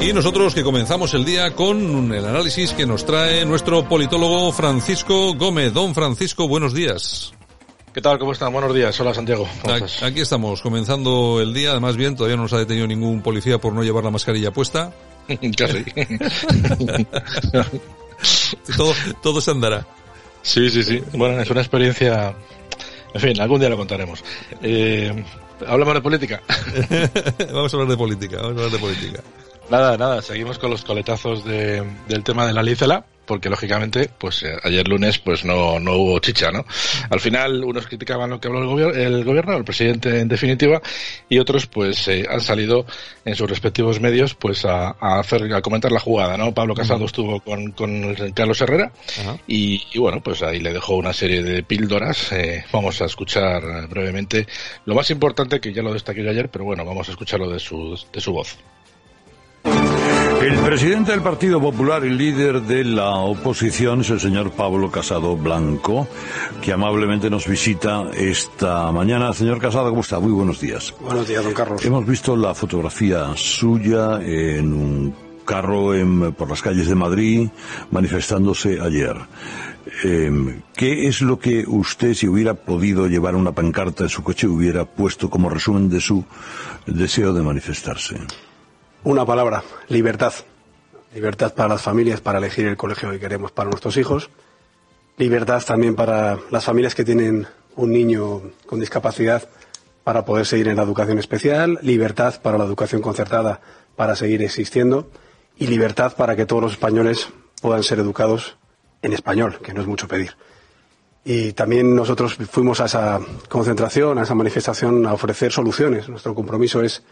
Y nosotros que comenzamos el día con el análisis que nos trae nuestro politólogo Francisco Gómez. Don Francisco, buenos días. ¿Qué tal? ¿Cómo están? Buenos días. Hola, Santiago. Aquí estamos, comenzando el día. Además, bien, todavía no nos ha detenido ningún policía por no llevar la mascarilla puesta. Casi. todo, todo se andará. Sí, sí, sí. Bueno, es una experiencia... En fin, algún día lo contaremos. Eh, ¿Hablamos de política? vamos a hablar de política, vamos a hablar de política. Nada, nada, seguimos con los coletazos de, del tema de la Licela, porque lógicamente, pues eh, ayer lunes pues no, no hubo chicha, ¿no? Al final unos criticaban lo que habló el, gobierno, el gobierno, el presidente en definitiva, y otros pues eh, han salido en sus respectivos medios pues a, a, hacer, a comentar la jugada, ¿no? Pablo Casado estuvo con, con Carlos Herrera y, y, bueno, pues ahí le dejó una serie de píldoras. Eh, vamos a escuchar brevemente lo más importante que ya lo destaqué yo ayer, pero bueno, vamos a escucharlo de su, de su voz. El presidente del Partido Popular y líder de la oposición es el señor Pablo Casado Blanco, que amablemente nos visita esta mañana. Señor Casado, ¿cómo está? Muy buenos días. Buenos días, don Carlos. Hemos visto la fotografía suya en un carro en, por las calles de Madrid manifestándose ayer. Eh, ¿Qué es lo que usted, si hubiera podido llevar una pancarta en su coche, hubiera puesto como resumen de su deseo de manifestarse? Una palabra, libertad. Libertad para las familias para elegir el colegio que queremos para nuestros hijos. Libertad también para las familias que tienen un niño con discapacidad para poder seguir en la educación especial. Libertad para la educación concertada para seguir existiendo. Y libertad para que todos los españoles puedan ser educados en español, que no es mucho pedir. Y también nosotros fuimos a esa concentración, a esa manifestación, a ofrecer soluciones. Nuestro compromiso es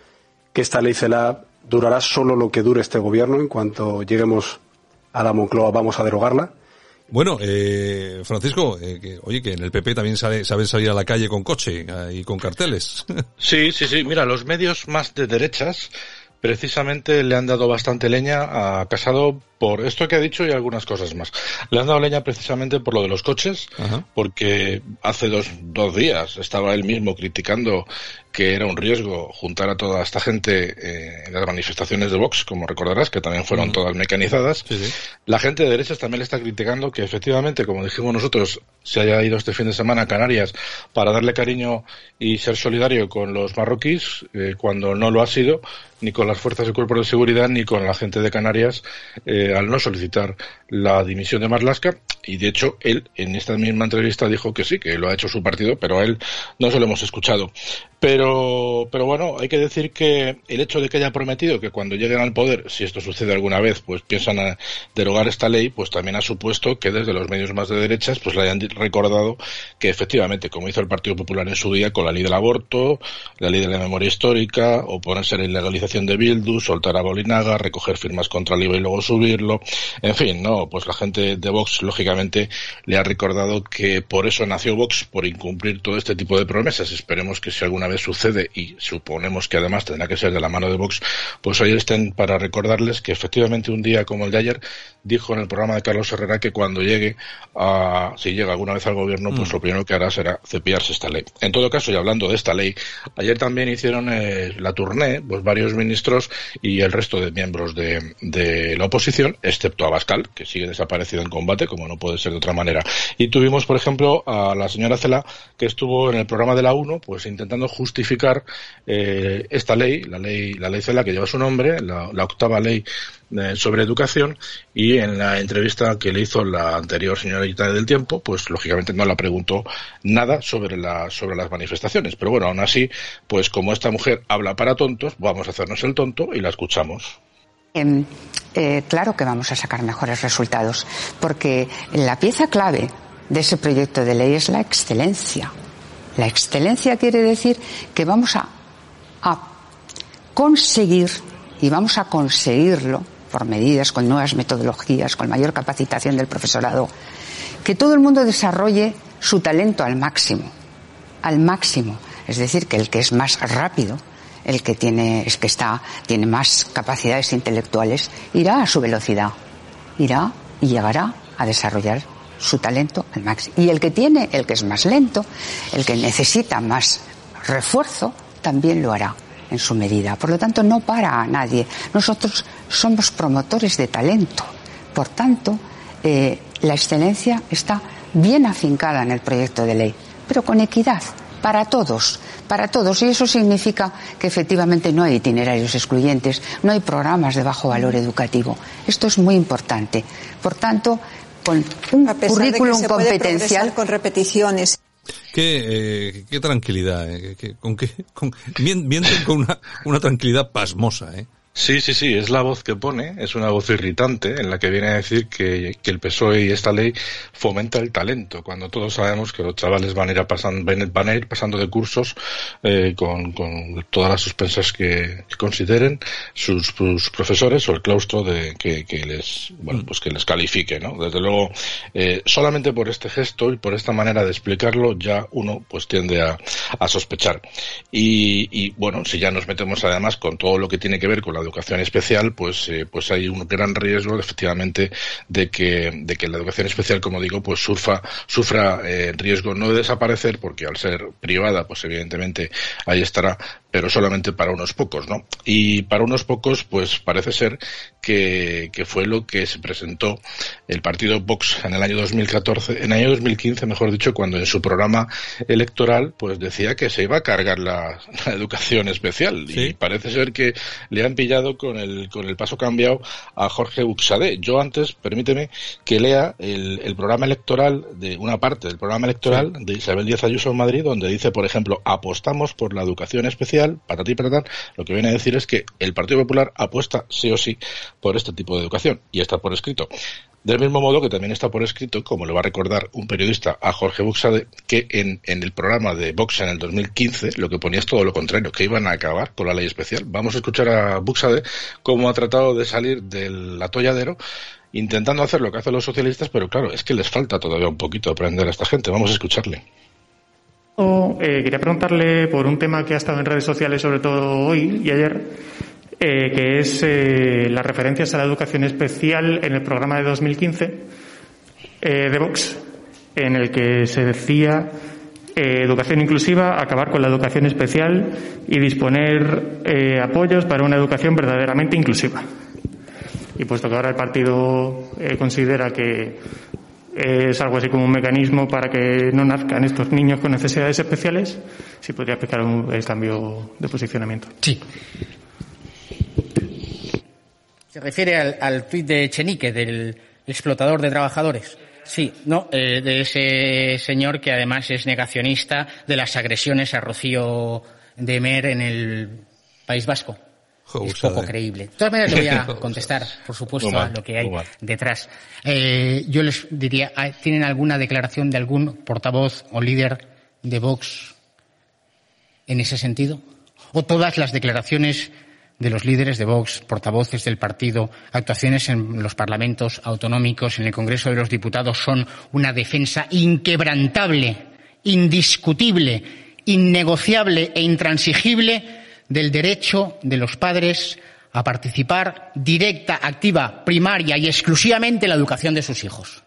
que esta ley CELA durará solo lo que dure este gobierno. En cuanto lleguemos a la Moncloa vamos a derogarla. Bueno, eh, Francisco, eh, que, oye, que en el PP también sabe, saben salir a la calle con coche eh, y con carteles. Sí, sí, sí. Mira, los medios más de derechas precisamente le han dado bastante leña a Casado por esto que ha dicho y algunas cosas más. Le han dado leña precisamente por lo de los coches, Ajá. porque hace dos, dos días estaba él mismo criticando que era un riesgo juntar a toda esta gente eh, en las manifestaciones de Vox, como recordarás, que también fueron todas mecanizadas. Sí, sí. La gente de derechas también le está criticando que efectivamente, como dijimos nosotros, se haya ido este fin de semana a Canarias para darle cariño y ser solidario con los marroquíes, eh, cuando no lo ha sido, ni con las fuerzas y cuerpos de seguridad, ni con la gente de Canarias, eh, al no solicitar la dimisión de Marlaska. Y de hecho, él en esta misma entrevista dijo que sí, que lo ha hecho su partido, pero a él no se lo hemos escuchado. Pero, pero bueno, hay que decir que el hecho de que haya prometido que cuando lleguen al poder, si esto sucede alguna vez, pues piensan a derogar esta ley, pues también ha supuesto que desde los medios más de derechas, pues le hayan recordado que efectivamente, como hizo el Partido Popular en su día con la ley del aborto, la ley de la memoria histórica, oponerse a la ilegalización de Bildu, soltar a Bolinaga, recoger firmas contra el IVA y luego subirlo, en fin, no, pues la gente de Vox, lógicamente, le ha recordado que por eso nació Vox, por incumplir todo este tipo de promesas. Esperemos que si alguna sucede, y suponemos que además tendrá que ser de la mano de Vox, pues hoy estén para recordarles que efectivamente un día como el de ayer dijo en el programa de Carlos Herrera que cuando llegue a, si llega alguna vez al gobierno, pues mm. lo primero que hará será cepillarse esta ley. En todo caso, y hablando de esta ley, ayer también hicieron eh, la tournée, pues varios ministros y el resto de miembros de, de la oposición, excepto Abascal, que sigue desaparecido en combate, como no puede ser de otra manera. Y tuvimos, por ejemplo, a la señora Cela, que estuvo en el programa de la UNO, pues intentando justificar eh, esta ley, la ley, la ley CELA que lleva su nombre, la, la octava ley eh, sobre educación, y en la entrevista que le hizo la anterior señorita del tiempo, pues lógicamente no la preguntó nada sobre, la, sobre las manifestaciones. Pero bueno, aún así, pues como esta mujer habla para tontos, vamos a hacernos el tonto y la escuchamos. Em, eh, claro que vamos a sacar mejores resultados, porque la pieza clave de ese proyecto de ley es la excelencia. La excelencia quiere decir que vamos a, a conseguir, y vamos a conseguirlo por medidas, con nuevas metodologías, con mayor capacitación del profesorado, que todo el mundo desarrolle su talento al máximo, al máximo. Es decir, que el que es más rápido, el que tiene, es que está, tiene más capacidades intelectuales, irá a su velocidad, irá y llegará a desarrollar su talento al máximo. Y el que tiene, el que es más lento, el que necesita más refuerzo, también lo hará en su medida. Por lo tanto, no para a nadie. Nosotros somos promotores de talento. Por tanto, eh, la excelencia está bien afincada en el proyecto de ley, pero con equidad para todos, para todos. Y eso significa que efectivamente no hay itinerarios excluyentes, no hay programas de bajo valor educativo. Esto es muy importante. Por tanto, con un currículum competencial. con repeticiones. Qué, eh, tranquilidad, eh, con qué, con, mienten con una, una tranquilidad pasmosa, ¿eh? Sí, sí, sí, es la voz que pone, es una voz irritante en la que viene a decir que, el PSOE y esta ley fomenta el talento, cuando todos sabemos que los chavales van a ir, pasando, van a ir pasando de cursos eh, con, todas las suspensas que, consideren sus, profesores o el claustro de que, les bueno pues que les califique, ¿no? Desde luego, eh, solamente por este gesto y por esta manera de explicarlo ya uno pues tiende a, sospechar. Y, y bueno, si ya nos metemos además con todo lo que tiene que ver con la educación especial, pues, eh, pues hay un gran riesgo, efectivamente, de que, de que la educación especial, como digo, pues surfa, sufra eh, riesgo no de desaparecer, porque al ser privada, pues evidentemente ahí estará, pero solamente para unos pocos, ¿no? Y para unos pocos, pues parece ser que, que fue lo que se presentó el partido Vox en el año 2014, en el año 2015, mejor dicho, cuando en su programa electoral, pues decía que se iba a cargar la, educación especial. Y parece ser que le han pillado con el, con el paso cambiado a Jorge Buxade. Yo antes, permíteme que lea el, el programa electoral de una parte del programa electoral de Isabel Díaz Ayuso en Madrid, donde dice, por ejemplo, apostamos por la educación especial ti, para tal, lo que viene a decir es que el Partido Popular apuesta sí o sí por este tipo de educación y está por escrito. Del mismo modo que también está por escrito, como le va a recordar un periodista a Jorge Buxade, que en, el programa de Vox en el 2015 lo que ponía es todo lo contrario, que iban a acabar con la ley especial. Vamos a escuchar a Buxade cómo ha tratado de salir del atolladero intentando hacer lo que hacen los socialistas, pero claro, es que les falta todavía un poquito aprender a esta gente. Vamos a escucharle. Eh, quería preguntarle por un tema que ha estado en redes sociales, sobre todo hoy y ayer, eh, que es eh, las referencias a la educación especial en el programa de 2015 de Vox, en el que se decía educación inclusiva, acabar con la educación especial y disponer apoyos para una educación verdaderamente inclusiva. Y puesto que ahora el partido considera que es algo así como un mecanismo para que no nazcan estos niños con necesidades especiales. Si podría explicar el cambio de posicionamiento. Sí. Se refiere al, al tuit de Chenique, del explotador de trabajadores. Sí, no, eh, de ese señor que además es negacionista de las agresiones a Rocío de Mer en el País Vasco es poco creíble. De todas maneras, le voy a contestar, por supuesto, a lo que hay detrás. Eh, yo les diría, ¿tienen alguna declaración de algún portavoz o líder de Vox en ese sentido? ¿O todas las declaraciones de los líderes de Vox, portavoces del partido, actuaciones en los parlamentos autonómicos, en el Congreso de los Diputados, son una defensa inquebrantable, indiscutible, innegociable e intransigible del derecho de los padres a participar directa, activa, primaria y exclusivamente en la educación de sus hijos,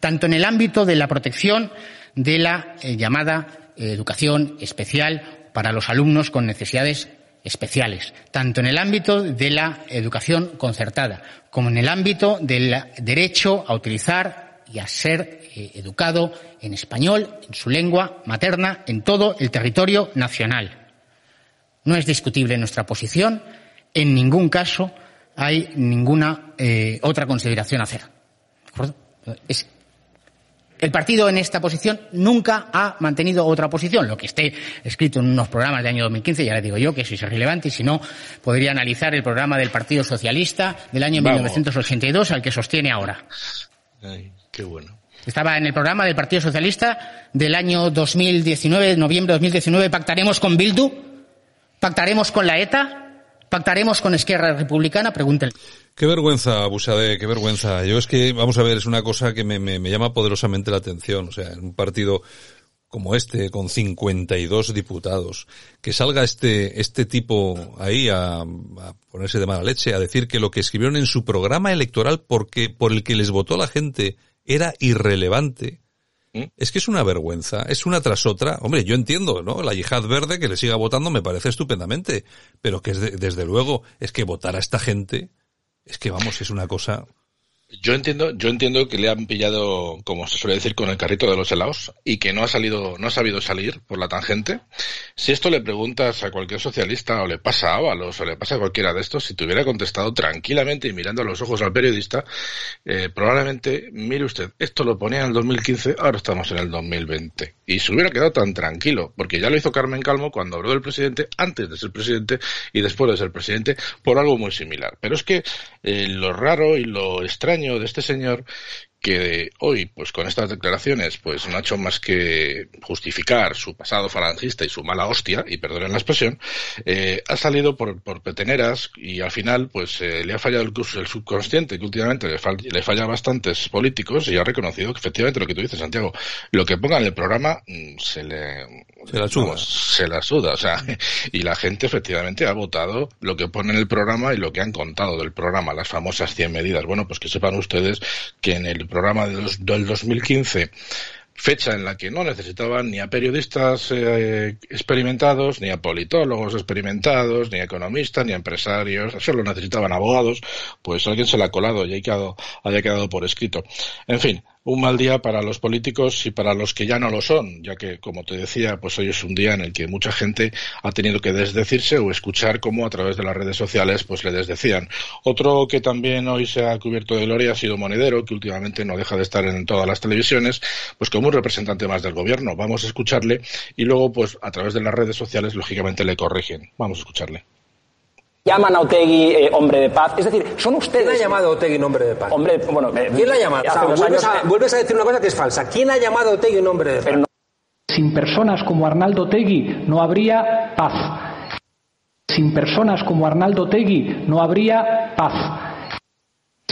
tanto en el ámbito de la protección de la eh, llamada eh, educación especial para los alumnos con necesidades especiales, tanto en el ámbito de la educación concertada como en el ámbito del derecho a utilizar y a ser eh, educado en español, en su lengua materna, en todo el territorio nacional. No es discutible nuestra posición. En ningún caso hay ninguna eh, otra consideración a hacer. Es El partido en esta posición nunca ha mantenido otra posición. Lo que esté escrito en unos programas del año 2015, ya le digo yo que si es relevante y si no, podría analizar el programa del Partido Socialista del año 1982 al que sostiene ahora. Ay, qué bueno. Estaba en el programa del Partido Socialista del año 2019, noviembre de 2019, pactaremos con Bildu, pactaremos con la ETA, pactaremos con Esquerra Republicana, pregúntele. Qué vergüenza, Busade, qué vergüenza. Yo es que, vamos a ver, es una cosa que me, me, me llama poderosamente la atención. O sea, en un partido como este, con 52 diputados, que salga este, este tipo ahí a, a, ponerse de mala leche, a decir que lo que escribieron en su programa electoral porque, por el que les votó la gente era irrelevante. ¿Mm? Es que es una vergüenza, es una tras otra. Hombre, yo entiendo, ¿no? La yihad verde que le siga votando me parece estupendamente, pero que es de, desde luego es que votar a esta gente, es que vamos, es una cosa. Yo entiendo, yo entiendo que le han pillado, como se suele decir, con el carrito de los helados y que no ha salido, no ha sabido salir por la tangente. Si esto le preguntas a cualquier socialista o le pasa a Ábalos o le pasa a cualquiera de estos, si te hubiera contestado tranquilamente y mirando a los ojos al periodista, eh, probablemente, mire usted, esto lo ponía en el 2015, ahora estamos en el 2020. Y se hubiera quedado tan tranquilo, porque ya lo hizo Carmen Calmo cuando habló del presidente, antes de ser presidente y después de ser presidente, por algo muy similar. Pero es que eh, lo raro y lo extraño de este señor que hoy, pues con estas declaraciones, pues no ha hecho más que justificar su pasado falangista y su mala hostia, y perdonen la expresión, eh, ha salido por, por peteneras y al final, pues eh, le ha fallado el, el, subconsciente, que últimamente le, fall, le, falla a bastantes políticos y ha reconocido que efectivamente lo que tú dices, Santiago, lo que ponga en el programa mm, se le... Se la suda. Vamos, se la suda, o sea, y la gente efectivamente ha votado lo que pone en el programa y lo que han contado del programa, las famosas 100 medidas. Bueno, pues que sepan ustedes que en el programa del 2015 fecha en la que no necesitaban ni a periodistas eh, experimentados, ni a politólogos experimentados, ni a economistas, ni a empresarios, solo necesitaban abogados, pues alguien se la ha colado y haya quedado, haya quedado por escrito. En fin, un mal día para los políticos y para los que ya no lo son, ya que, como te decía, pues hoy es un día en el que mucha gente ha tenido que desdecirse o escuchar cómo a través de las redes sociales pues le desdecían. Otro que también hoy se ha cubierto de gloria ha sido Monedero, que últimamente no deja de estar en todas las televisiones, pues como un representante más del gobierno. Vamos a escucharle y luego, pues a través de las redes sociales, lógicamente le corrigen. Vamos a escucharle llaman a Otegui eh, hombre de paz. Es decir, son ustedes. ¿Quién ha llamado a Otegui hombre de paz? Hombre, bueno. Eh, ¿Quién la ha llamado? O sea, vuelves, a, vuelves, a, decir una cosa que es falsa. ¿Quién ha llamado a Otegui un hombre de paz? No... Sin personas como Arnaldo Otegui no habría paz. Sin personas como Arnaldo Otegui no habría paz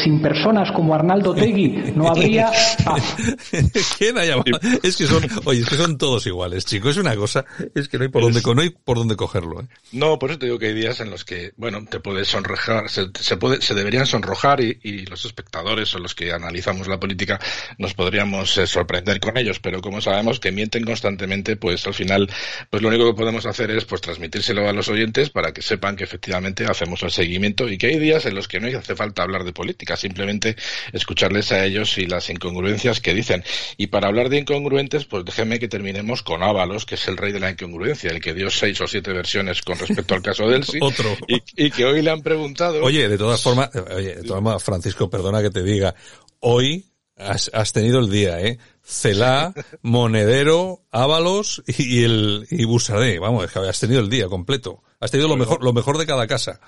sin personas como Arnaldo Tegui no habría paz. ¿Quién ha llamado? Es que son, oye, es que son todos iguales, chicos. Es una cosa, es que no hay por dónde, no hay por dónde cogerlo. ¿eh? No, por eso te digo que hay días en los que, bueno, te puedes sonrojar, se, se puede, se deberían sonrojar y, y, los espectadores o los que analizamos la política nos podríamos eh, sorprender con ellos, pero como sabemos que mienten constantemente, pues al final, pues lo único que podemos hacer es pues transmitírselo a los oyentes para que sepan que efectivamente hacemos el seguimiento y que hay días en los que no hace falta hablar de política simplemente escucharles a ellos y las incongruencias que dicen. Y para hablar de incongruentes, pues déjenme que terminemos con Ábalos, que es el rey de la incongruencia, el que dio seis o siete versiones con respecto al caso del sí. Otro. Y, y, que hoy le han preguntado. Oye, de todas formas, oye, de todas formas, Francisco, perdona que te diga, hoy has, has tenido el día, ¿eh? Celá, Monedero, Ábalos y, el y Busadé. Vamos, has tenido el día completo. Has tenido lo mejor, lo mejor de cada casa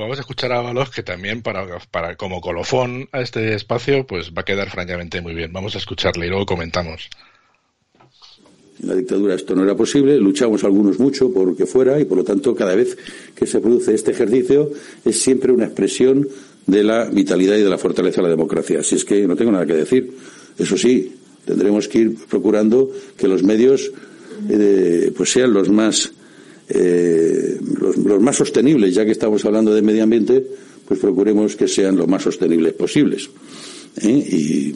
vamos a escuchar a Ábalos que también para, para como colofón a este espacio pues va a quedar francamente muy bien. Vamos a escucharle y luego comentamos. En la dictadura esto no era posible, luchamos algunos mucho por que fuera y por lo tanto cada vez que se produce este ejercicio es siempre una expresión de la vitalidad y de la fortaleza de la democracia. Así es que no tengo nada que decir. Eso sí, tendremos que ir procurando que los medios eh, pues sean los más eh, los, más sostenibles, ya que estamos hablando de medio ambiente, pues procuremos que sean lo más sostenibles posibles. ¿eh?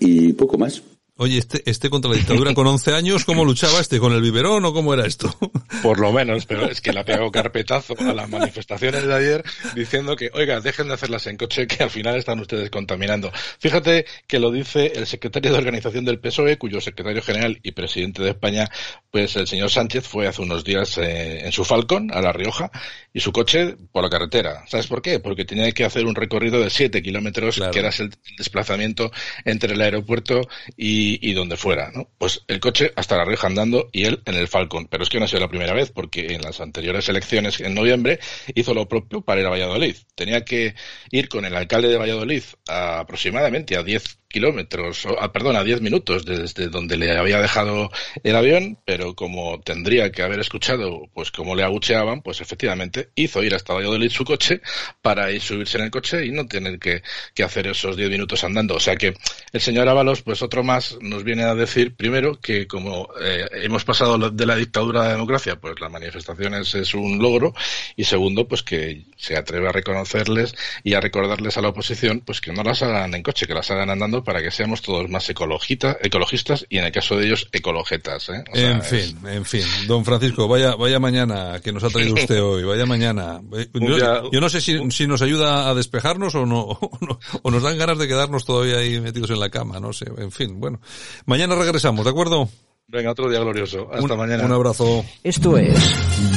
Y poco más. Oye, este, este contra la dictadura con 11 años, ¿cómo luchaba este? ¿Con el biberón o cómo era esto? Por lo menos, pero es que le ha pegado carpetazo a las manifestaciones de ayer diciendo que, oiga, dejen de hacerlas en coche que al final están ustedes contaminando. Fíjate que lo dice el secretario de organización del PSOE, cuyo secretario general y presidente de España, pues el señor Sánchez fue hace unos días eh, en su Falcon, a La Rioja, y su coche por la carretera. ¿Sabes por qué? Porque tenía que hacer un recorrido de 7 kilómetros, claro. que era el desplazamiento entre el aeropuerto y y, donde fuera, ¿no? Pues el coche hasta La Rioja andando y él en el Falcon. Pero es que no ha sido la primera vez, porque en las anteriores elecciones en noviembre hizo lo propio para ir a Valladolid. Tenía que ir con el alcalde de Valladolid a aproximadamente a 10 kilómetros, ah, perdón, a 10 minutos desde donde le había dejado el avión, pero como tendría que haber escuchado, pues cómo le agucheaban, pues efectivamente hizo ir hasta Valladolid su coche para ir subirse en el coche y no tener que, que hacer esos 10 minutos andando. O sea que el señor Ábalos, pues otro más, nos viene a decir, primero, que como eh, hemos pasado de la dictadura a la democracia, pues las manifestaciones es un logro, y segundo, pues que se atreve a reconocerles y a recordarles a la oposición, pues que no las hagan en coche, que las hagan andando para que seamos todos más ecologistas y en el caso de ellos ecologetas. ¿eh? O sea, en fin, es... en fin. Don Francisco, vaya, vaya mañana que nos ha traído usted hoy, vaya mañana. Yo, yo no sé si, si, nos ayuda a despejarnos o no, o no, o nos dan ganas de quedarnos todavía ahí metidos en la cama, no sé. En fin, bueno. Mañana regresamos, ¿de acuerdo? Venga, otro día glorioso. Hasta un, mañana. Un abrazo. Esto es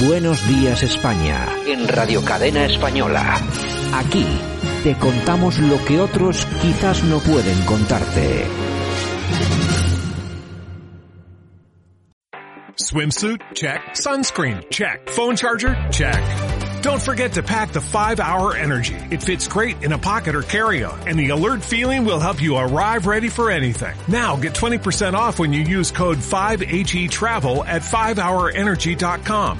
Buenos Días España en Radio Cadena Española. Aquí te contamos lo que otros quizás no pueden contarte. Swimsuit? Check. Sunscreen? Check. Phone charger? Check. Don't forget to pack the 5-Hour Energy. It fits great in a pocket or carry-on, and the alert feeling will help you arrive ready for anything. Now get 20% off when you use code 5HETRAVEL at 5hourenergy.com.